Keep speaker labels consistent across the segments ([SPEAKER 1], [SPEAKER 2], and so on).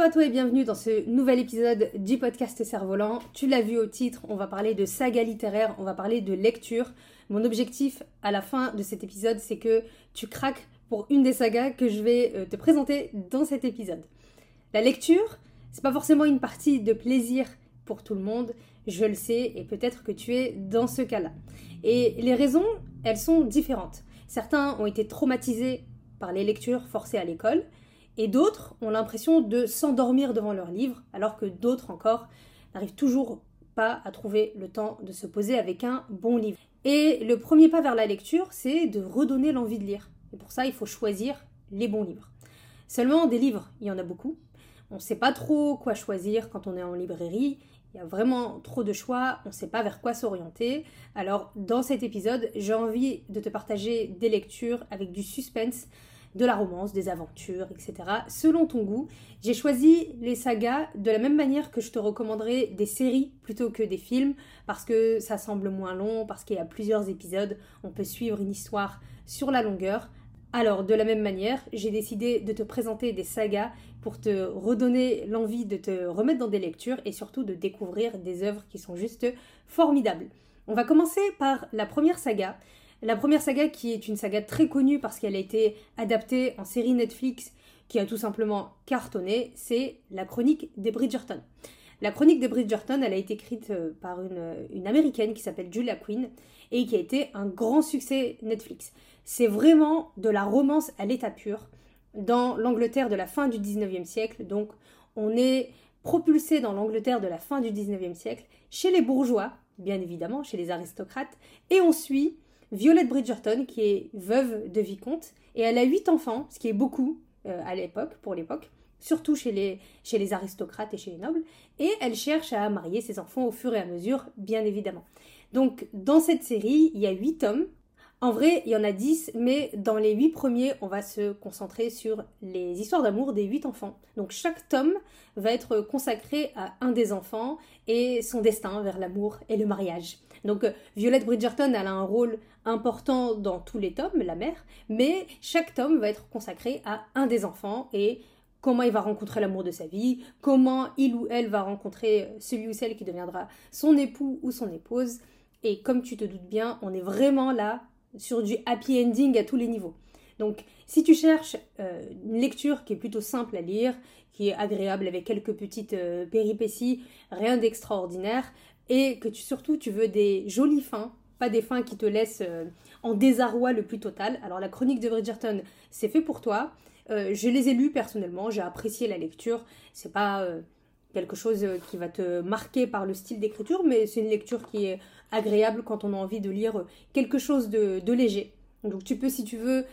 [SPEAKER 1] Hello à toi et bienvenue dans ce nouvel épisode du podcast Cerf-Volant. Tu l'as vu au titre, on va parler de saga littéraire, on va parler de lecture. Mon objectif à la fin de cet épisode, c'est que tu craques pour une des sagas que je vais euh, te présenter dans cet épisode. La lecture, c'est pas forcément une partie de plaisir pour tout le monde, je le sais, et peut-être que tu es dans ce cas-là. Et les raisons, elles sont différentes. Certains ont été traumatisés par les lectures forcées à l'école, et d'autres ont l'impression de s'endormir devant leur livre, alors que d'autres encore n'arrivent toujours pas à trouver le temps de se poser avec un bon livre. Et le premier pas vers la lecture, c'est de redonner l'envie de lire. Et pour ça, il faut choisir les bons livres. Seulement, des livres, il y en a beaucoup. On ne sait pas trop quoi choisir quand on est en librairie. Il y a vraiment trop de choix, on ne sait pas vers quoi s'orienter. Alors, dans cet épisode, j'ai envie de te partager des lectures avec du suspense, de la romance, des aventures, etc. Selon ton goût, j'ai choisi les sagas de la même manière que je te recommanderais des séries plutôt que des films, parce que ça semble moins long, parce qu'il y a plusieurs épisodes, on peut suivre une histoire sur la longueur. Alors, de la même manière, j'ai décidé de te présenter des sagas pour te redonner l'envie de te remettre dans des lectures et surtout de découvrir des œuvres qui sont juste formidables. On va commencer par la première saga. La première saga qui est une saga très connue parce qu'elle a été adaptée en série Netflix qui a tout simplement cartonné, c'est la chronique des Bridgerton. La chronique des Bridgerton, elle a été écrite euh, par une, américaine qui s'appelle Julia Quinn et qui a été un grand succès Netflix. C'est vraiment de la romance à l'état pur dans l'Angleterre de la fin du 19e siècle. Donc on est propulsé dans l'Angleterre de la fin du 19e siècle chez les bourgeois, bien évidemment, chez les aristocrates, et on suit Violette Bridgerton, qui est veuve de vicomte, et elle a huit enfants, ce qui est beaucoup euh, à l'époque, pour l'époque, surtout chez les, chez les aristocrates et chez les nobles, et elle cherche à marier ses enfants au fur et à mesure, bien évidemment. Donc, dans cette série, il y a huit tomes. En vrai, il y en a dix, mais dans les huit premiers, on va se concentrer sur les histoires d'amour des huit enfants. Donc, chaque tome va être consacré à un des enfants et son destin vers l'amour et le mariage. Donc euh, Violette Bridgerton, elle a un rôle important dans tous les tomes, la mère, mais chaque tome va être consacré à un des enfants et comment il va rencontrer l'amour de sa vie, comment il ou elle va rencontrer celui ou celle qui deviendra son époux ou son épouse. Et comme tu te doutes bien, on est vraiment là sur du happy ending à tous les niveaux. Donc si tu cherches euh, une lecture qui est plutôt simple à lire, qui est agréable avec quelques petites euh, péripéties, rien d'extraordinaire, et que tu, surtout tu veux des jolies fins, pas des fins qui te laissent euh, en désarroi le plus total. Alors la chronique de Bridgerton, c'est fait pour toi. Euh, je les ai lus personnellement, j'ai apprécié la lecture. C'est pas euh, quelque chose qui va te marquer par le style d'écriture, mais c'est une lecture qui est agréable quand on a envie de lire quelque chose de, léger. Donc tu peux, si tu veux,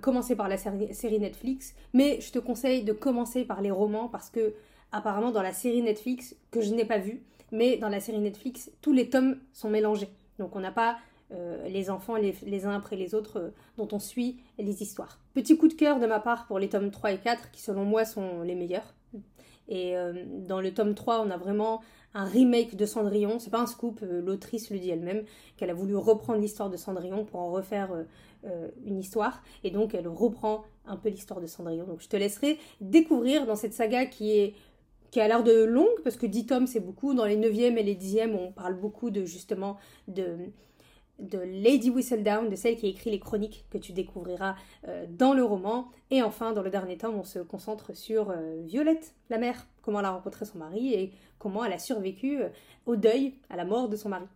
[SPEAKER 1] commencer par la série, série Netflix, mais je te conseille de commencer par les romans parce que apparemment dans la série Netflix que je n'ai pas vue, mais dans la série Netflix, tous les tomes sont mélangés. Donc on n'a pas euh, les enfants les, uns après les autres euh, dont on suit les histoires. Petit coup de cœur de ma part pour les tomes 3 et 4 qui selon moi sont les meilleurs. Et euh, dans le tome 3, on a vraiment un remake de Cendrillon. C'est pas un scoop, l'autrice le dit elle-même, qu'elle a voulu reprendre l'histoire de Cendrillon pour en refaire une histoire. Et donc elle reprend un peu l'histoire de Cendrillon. Donc je te laisserai découvrir dans cette saga qui est qui a l'air de longue, parce que 10 tomes c'est beaucoup. Dans les 9e et les 10e, on parle beaucoup de justement de, de Lady Whistledown, de celle qui écrit les chroniques que tu découvriras euh, dans le roman. Et enfin, dans le dernier tome, on se concentre sur euh, Violette, la mère, comment elle a rencontré son mari et comment elle a survécu euh, au deuil, à la mort de son mari.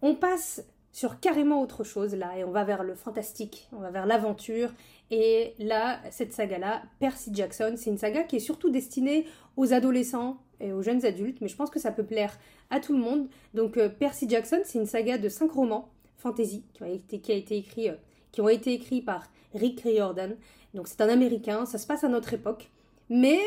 [SPEAKER 1] On passe sur carrément autre chose là et on va vers le fantastique, on va vers l'aventure et là cette saga là Percy Jackson, c'est une saga qui est surtout destinée aux adolescents et aux jeunes adultes mais je pense que ça peut plaire à tout le monde. Donc euh, Percy Jackson, c'est une saga de cinq romans fantasy qui, ont été, qui a été écrit euh, qui ont été écrits par Rick Riordan. Donc c'est un américain, ça se passe à notre époque mais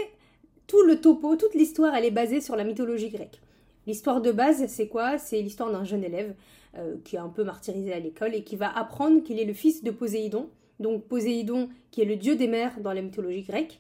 [SPEAKER 1] tout le topo, toute l'histoire elle est basée sur la mythologie grecque. L'histoire de base, c'est quoi? C'est l'histoire d'un jeune élève euh, qui est un peu martyrisé à l'école et qui va apprendre qu'il est le fils de Poséidon. Donc Poséidon, qui est le dieu des mers dans la mythologie grecque.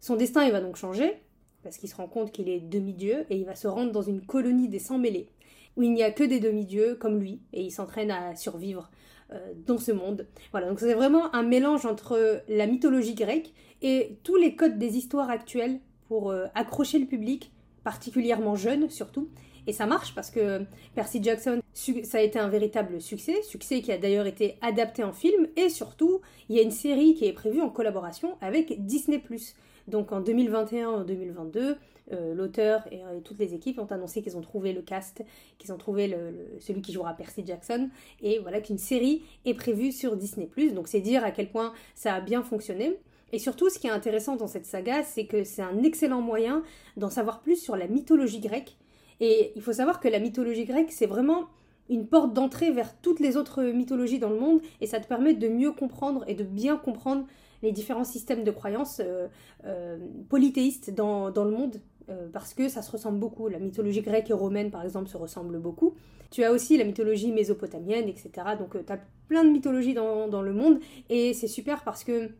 [SPEAKER 1] Son destin, il va donc changer, parce qu'il se rend compte qu'il est demi-dieu, et il va se rendre dans une colonie des sans-mêlés, où il n'y a que des demi-dieux comme lui, et il s'entraîne à survivre euh, dans ce monde. Voilà, donc c'est vraiment un mélange entre la mythologie grecque et tous les codes des histoires actuelles pour euh, accrocher le public, particulièrement jeune surtout. Et ça marche parce que Percy Jackson, ça a été un véritable succès, succès qui a d'ailleurs été adapté en film, et surtout, il y a une série qui est prévue en collaboration avec Disney ⁇ donc en 2021 2022, euh, l'auteur et, toutes les équipes ont annoncé qu'ils ont trouvé le cast, qu'ils ont trouvé celui qui jouera Percy Jackson, et voilà qu'une série est prévue sur Disney ⁇ Donc c'est dire à quel point ça a bien fonctionné. Et surtout, ce qui est intéressant dans cette saga, c'est que c'est un excellent moyen d'en savoir plus sur la mythologie grecque. Et il faut savoir que la mythologie grecque, c'est vraiment une porte d'entrée vers toutes les autres mythologies dans le monde, et ça te permet de mieux comprendre et de bien comprendre les différents systèmes de croyances euh, euh, polythéistes dans, dans, le monde, euh, parce que ça se ressemble beaucoup. La mythologie grecque et romaine, par exemple, se ressemblent beaucoup. Tu as aussi la mythologie mésopotamienne, etc. Donc tu as plein de mythologies dans, dans le monde, et c'est super parce que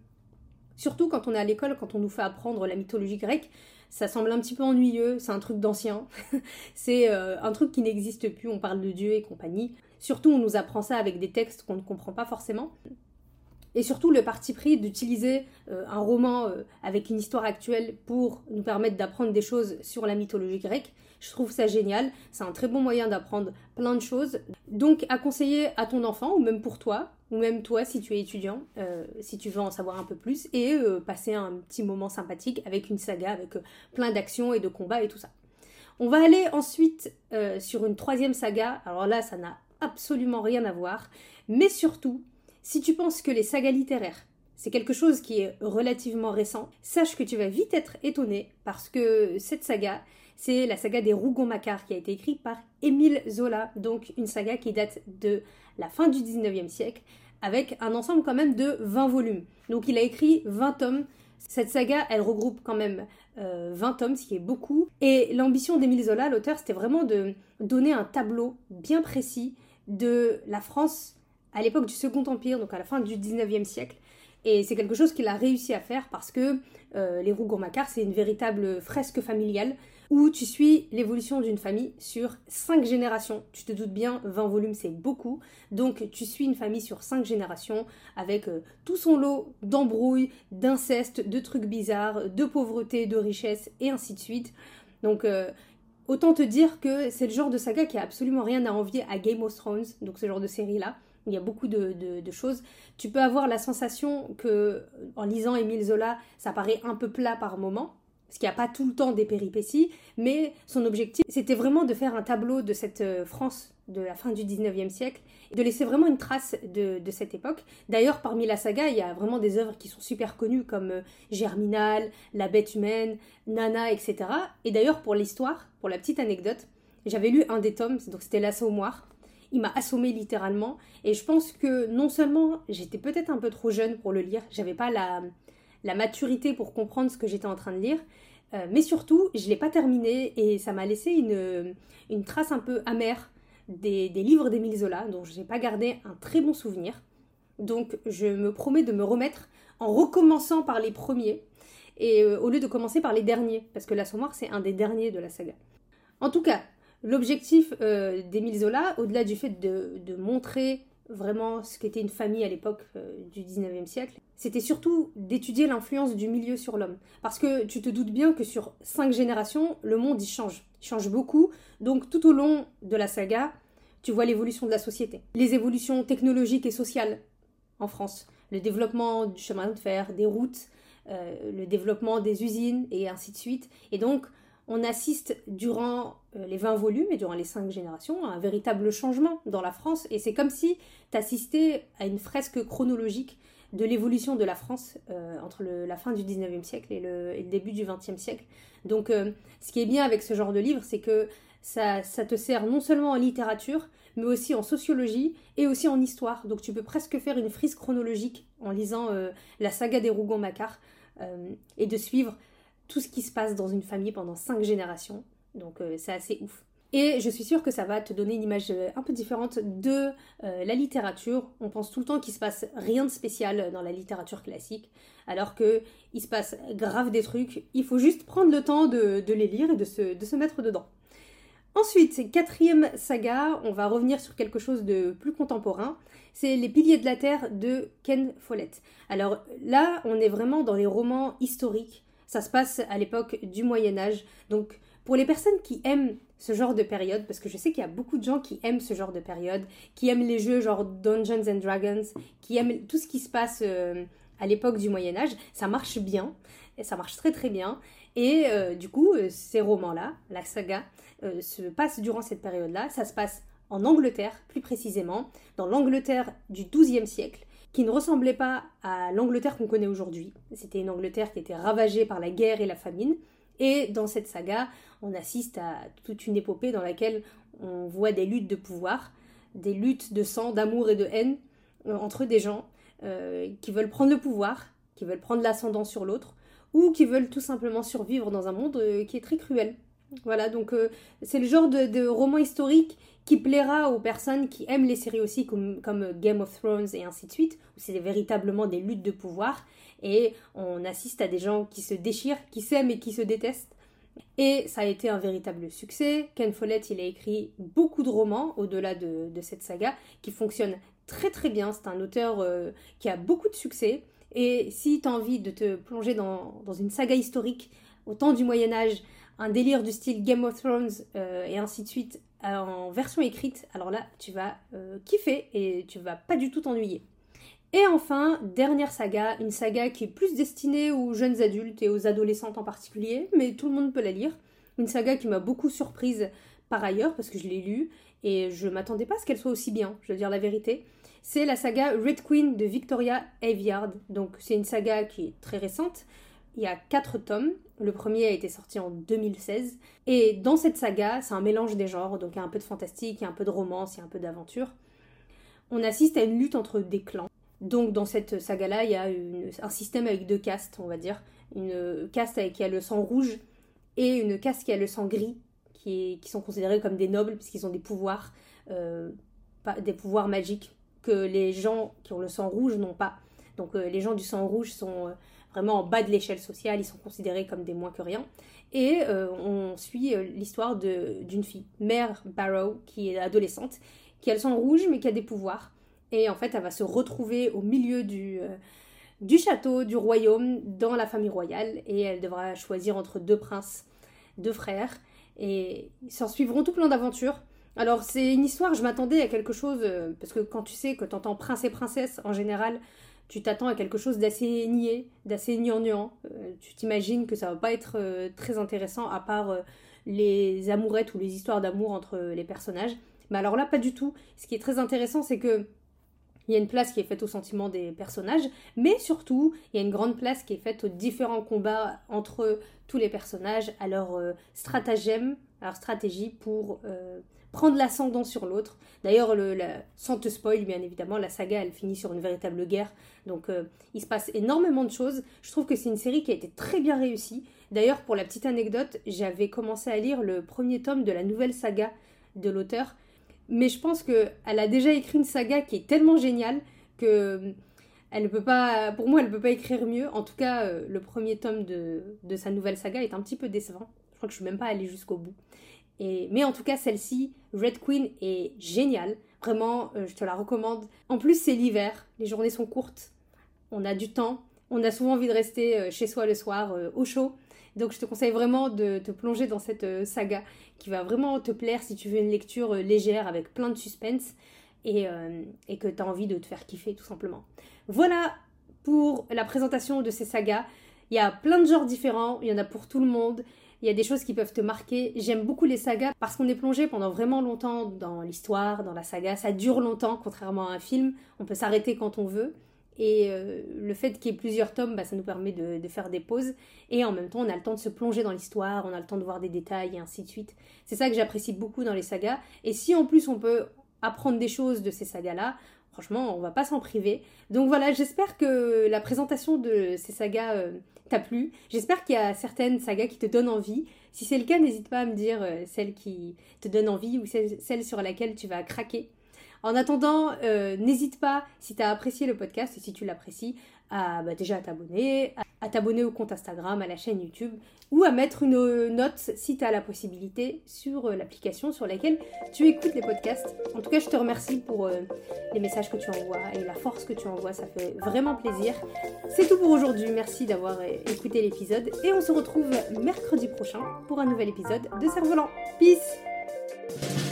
[SPEAKER 1] Surtout quand on est à l'école, quand on nous fait apprendre la mythologie grecque, ça semble un petit peu ennuyeux, c'est un truc d'ancien, c'est euh, un truc qui n'existe plus, on parle de Dieu et compagnie. Surtout, on nous apprend ça avec des textes qu'on ne comprend pas forcément. Et surtout, le parti pris d'utiliser euh, un roman euh, avec une histoire actuelle pour nous permettre d'apprendre des choses sur la mythologie grecque, je trouve ça génial. C'est un très bon moyen d'apprendre plein de choses. Donc, à conseiller à ton enfant, ou même pour toi, ou même toi si tu es étudiant, euh, si tu veux en savoir un peu plus, et euh, passer un petit moment sympathique avec une saga, avec euh, plein d'actions et de combats et tout ça. On va aller ensuite sur une troisième saga, alors là ça n'a absolument rien à voir, mais surtout, si tu penses que les sagas littéraires, c'est quelque chose qui est relativement récent, sache que tu vas vite être étonné parce que cette saga, c'est la saga des Rougon-Macquart qui a été écrite par Émile Zola, donc une saga qui date de la fin du 19e siècle, avec un ensemble quand même de 20 volumes. Donc il a écrit 20 tomes. Cette saga, elle regroupe quand même 20 euh, tomes, ce qui est beaucoup. Et l'ambition d'Émile Zola, l'auteur, c'était vraiment de donner un tableau bien précis de la France à l'époque du Second Empire, donc à la fin du 19e siècle. Et c'est quelque chose qu'il a réussi à faire parce que euh, les Rougon-Macquart, c'est une véritable fresque familiale où tu suis l'évolution d'une famille sur 5 générations. Tu te doutes bien, 20 volumes c'est beaucoup. Donc tu suis une famille sur 5 générations avec euh, tout son lot d'embrouilles, d'inceste, de trucs bizarres, de pauvreté, de richesse et ainsi de suite. Donc euh, autant te dire que c'est le genre de saga qui a absolument rien à envier à Game of Thrones, donc ce genre de série là. Il y a beaucoup de, choses. Tu peux avoir la sensation que, en lisant Émile Zola, ça paraît un peu plat par moment, parce qu'il n'y a pas tout le temps des péripéties, mais son objectif, c'était vraiment de faire un tableau de cette euh, France de la fin du 19e siècle, et de laisser vraiment une trace de, cette époque. D'ailleurs, parmi la saga, il y a vraiment des œuvres qui sont super connues, comme euh, Germinal, La bête humaine, Nana, etc. Et d'ailleurs, pour l'histoire, pour la petite anecdote, j'avais lu un des tomes, donc c'était L'Assommoir. Il m'a assommé littéralement, et je pense que non seulement j'étais peut-être un peu trop jeune pour le lire, j'avais pas la la maturité pour comprendre ce que j'étais en train de lire. Euh, mais surtout, je ne l'ai pas terminé et ça m'a laissé une, trace un peu amère des, livres d'Émile Zola, dont je n'ai pas gardé un très bon souvenir. Donc je me promets de me remettre en recommençant par les premiers, et euh, au lieu de commencer par les derniers, parce que l'Assommoir c'est un des derniers de la saga. En tout cas, l'objectif euh, d'Émile Zola, au-delà du fait de montrer vraiment ce qu'était une famille à l'époque euh, du 19e siècle, c'était surtout d'étudier l'influence du milieu sur l'homme. Parce que tu te doutes bien que sur cinq générations, le monde y change. Il change beaucoup. Donc tout au long de la saga, tu vois l'évolution de la société. Les évolutions technologiques et sociales en France. Le développement du chemin de fer, des routes, euh, le développement des usines et ainsi de suite. Et donc, on assiste durant euh, les 20 volumes et durant les 5 générations à un véritable changement dans la France. Et c'est comme si tu assistais à une fresque chronologique de l'évolution de la France euh, entre la fin du 19e siècle et le, début du 20e siècle. Donc euh, ce qui est bien avec ce genre de livre, c'est que ça, ça, te sert non seulement en littérature, mais aussi en sociologie et aussi en histoire. Donc tu peux presque faire une frise chronologique en lisant la saga des Rougon-Macquart et de suivre tout ce qui se passe dans une famille pendant cinq générations. Donc euh, c'est assez ouf. Et je suis sûre que ça va te donner une image euh, un peu différente de euh, la littérature. On pense tout le temps qu'il se passe rien de spécial dans la littérature classique, alors que il se passe grave des trucs. Il faut juste prendre le temps de, les lire et de se, de se mettre dedans. Ensuite, quatrième saga, on va revenir sur quelque chose de plus contemporain. C'est Les Piliers de la Terre de Ken Follett. Alors là, on est vraiment dans les romans historiques. Ça se passe à l'époque du Moyen Âge. Donc pour les personnes qui aiment ce genre de période, parce que je sais qu'il y a beaucoup de gens qui aiment ce genre de période, qui aiment les jeux genre Dungeons and Dragons, qui aiment tout ce qui se passe euh, à l'époque du Moyen Âge, ça marche bien, et ça marche très très bien. Et euh, du coup, euh, ces romans-là, la saga, se passe durant cette période-là. Ça se passe en Angleterre, plus précisément, dans l'Angleterre du XIIe siècle, qui ne ressemblait pas à l'Angleterre qu'on connaît aujourd'hui. C'était une Angleterre qui était ravagée par la guerre et la famine. Et dans cette saga, on assiste à toute une épopée dans laquelle on voit des luttes de pouvoir, des luttes de sang, d'amour et de haine entre des gens qui veulent prendre le pouvoir, qui veulent prendre l'ascendant sur l'autre, ou qui veulent tout simplement survivre dans un monde euh, qui est très cruel. Voilà, donc euh, c'est le genre de, roman historique qui plaira aux personnes qui aiment les séries aussi comme, comme Game of Thrones et ainsi de suite, où c'est véritablement des luttes de pouvoir et on assiste à des gens qui se déchirent, qui s'aiment et qui se détestent. Et ça a été un véritable succès. Ken Follett, il a écrit beaucoup de romans au-delà de, cette saga qui fonctionnent très très bien. C'est un auteur euh, qui a beaucoup de succès. Et si tu as envie de te plonger dans, une saga historique au temps du Moyen Âge, un délire du style Game of Thrones euh, et ainsi de suite euh, en version écrite, alors là tu vas euh, kiffer et tu vas pas du tout t'ennuyer. Et enfin, dernière saga, une saga qui est plus destinée aux jeunes adultes et aux adolescentes en particulier, mais tout le monde peut la lire. Une saga qui m'a beaucoup surprise par ailleurs parce que je l'ai lue et je m'attendais pas à ce qu'elle soit aussi bien, je veux dire la vérité c'est la saga Red Queen de Victoria Aveyard. Donc c'est une saga qui est très récente. Il y a quatre tomes. Le premier a été sorti en 2016. Et dans cette saga, c'est un mélange des genres. Donc il y a un peu de fantastique, il y a un peu de romance, il y a un peu d'aventure. On assiste à une lutte entre des clans. Donc dans cette saga-là, il y a un système avec deux castes, on va dire. Une caste qui a le sang rouge et une caste qui a le sang gris, qui, sont considérés comme des nobles puisqu'ils ont des pouvoirs, euh, des pouvoirs magiques que les gens qui ont le sang rouge n'ont pas. Donc euh, les gens du sang rouge sont euh, vraiment en bas de l'échelle sociale, ils sont considérés comme des moins que rien. Et euh, on suit l'histoire d'une fille, Mère Barrow, qui est adolescente, qui a le sang rouge mais qui a des pouvoirs. Et en fait, elle va se retrouver au milieu du, du château, du royaume, dans la famille royale, et elle devra choisir entre deux princes, deux frères, et s'en suivront tout plein d'aventures. Alors c'est une histoire, je m'attendais à quelque chose, euh, parce que quand tu sais que tu entends prince et princesse, en général, tu t'attends à quelque chose d'assez niais, d'assez gnangnan. Euh, tu t'imagines que ça va pas être euh, très intéressant à part les amourettes ou les histoires d'amour entre les personnages. Mais alors là, pas du tout. Ce qui est très intéressant, c'est que il y a une place qui est faite au sentiment des personnages, mais surtout, il y a une grande place qui est faite aux différents combats entre tous les personnages, à leur stratagème, à leur stratégie pour prendre l'ascendant sur l'autre. D'ailleurs, sans te spoil, bien évidemment, la saga, elle finit sur une véritable guerre. Donc, euh, il se passe énormément de choses. Je trouve que c'est une série qui a été très bien réussie. D'ailleurs, pour la petite anecdote, j'avais commencé à lire le premier tome de la nouvelle saga de l'auteur. Mais je pense qu'elle a déjà écrit une saga qui est tellement géniale que elle ne peut pas, pour moi, elle ne peut pas écrire mieux. En tout cas, euh, le premier tome de, de, sa nouvelle saga est un petit peu décevant. Je crois que je suis même pas allée jusqu'au bout mais en tout cas, celle-ci, Red Queen, est géniale. Vraiment, euh, je te la recommande. En plus, c'est l'hiver, les journées sont courtes, on a du temps, on a souvent envie de rester euh, chez soi le soir euh, au chaud. Donc je te conseille vraiment de te plonger dans cette saga qui va vraiment te plaire si tu veux une lecture légère avec plein de suspense et, et que tu as envie de te faire kiffer tout simplement. Voilà pour la présentation de ces sagas. Il y a plein de genres différents, il y en a pour tout le monde. Il y a des choses qui peuvent te marquer. J'aime beaucoup les sagas parce qu'on est plongé pendant vraiment longtemps dans l'histoire, dans la saga. Ça dure longtemps, contrairement à un film. On peut s'arrêter quand on veut. Et euh, le fait qu'il y ait plusieurs tomes, bah, ça nous permet de, faire des pauses. Et en même temps, on a le temps de se plonger dans l'histoire, on a le temps de voir des détails et ainsi de suite. C'est ça que j'apprécie beaucoup dans les sagas. Et si en plus on peut apprendre des choses de ces sagas-là, franchement, on va pas s'en priver. Donc voilà, j'espère que la présentation de ces sagas euh, t'a plu. J'espère qu'il y a certaines sagas qui te donnent envie. Si c'est le cas, n'hésite pas à me dire euh, celle qui te donne envie ou celle, sur laquelle tu vas craquer. En attendant, euh, n'hésite pas, si tu as apprécié le podcast si tu l'apprécies, à bah, déjà t'abonner, t'abonner au compte Instagram, à la chaîne YouTube, ou à mettre une note si tu as la possibilité sur euh, l'application sur laquelle tu écoutes les podcasts. En tout cas, je te remercie pour euh, les messages que tu envoies et la force que tu envoies, ça fait vraiment plaisir. C'est tout pour aujourd'hui, merci d'avoir écouté l'épisode et on se retrouve mercredi prochain pour un nouvel épisode de Cerf-Volant. Peace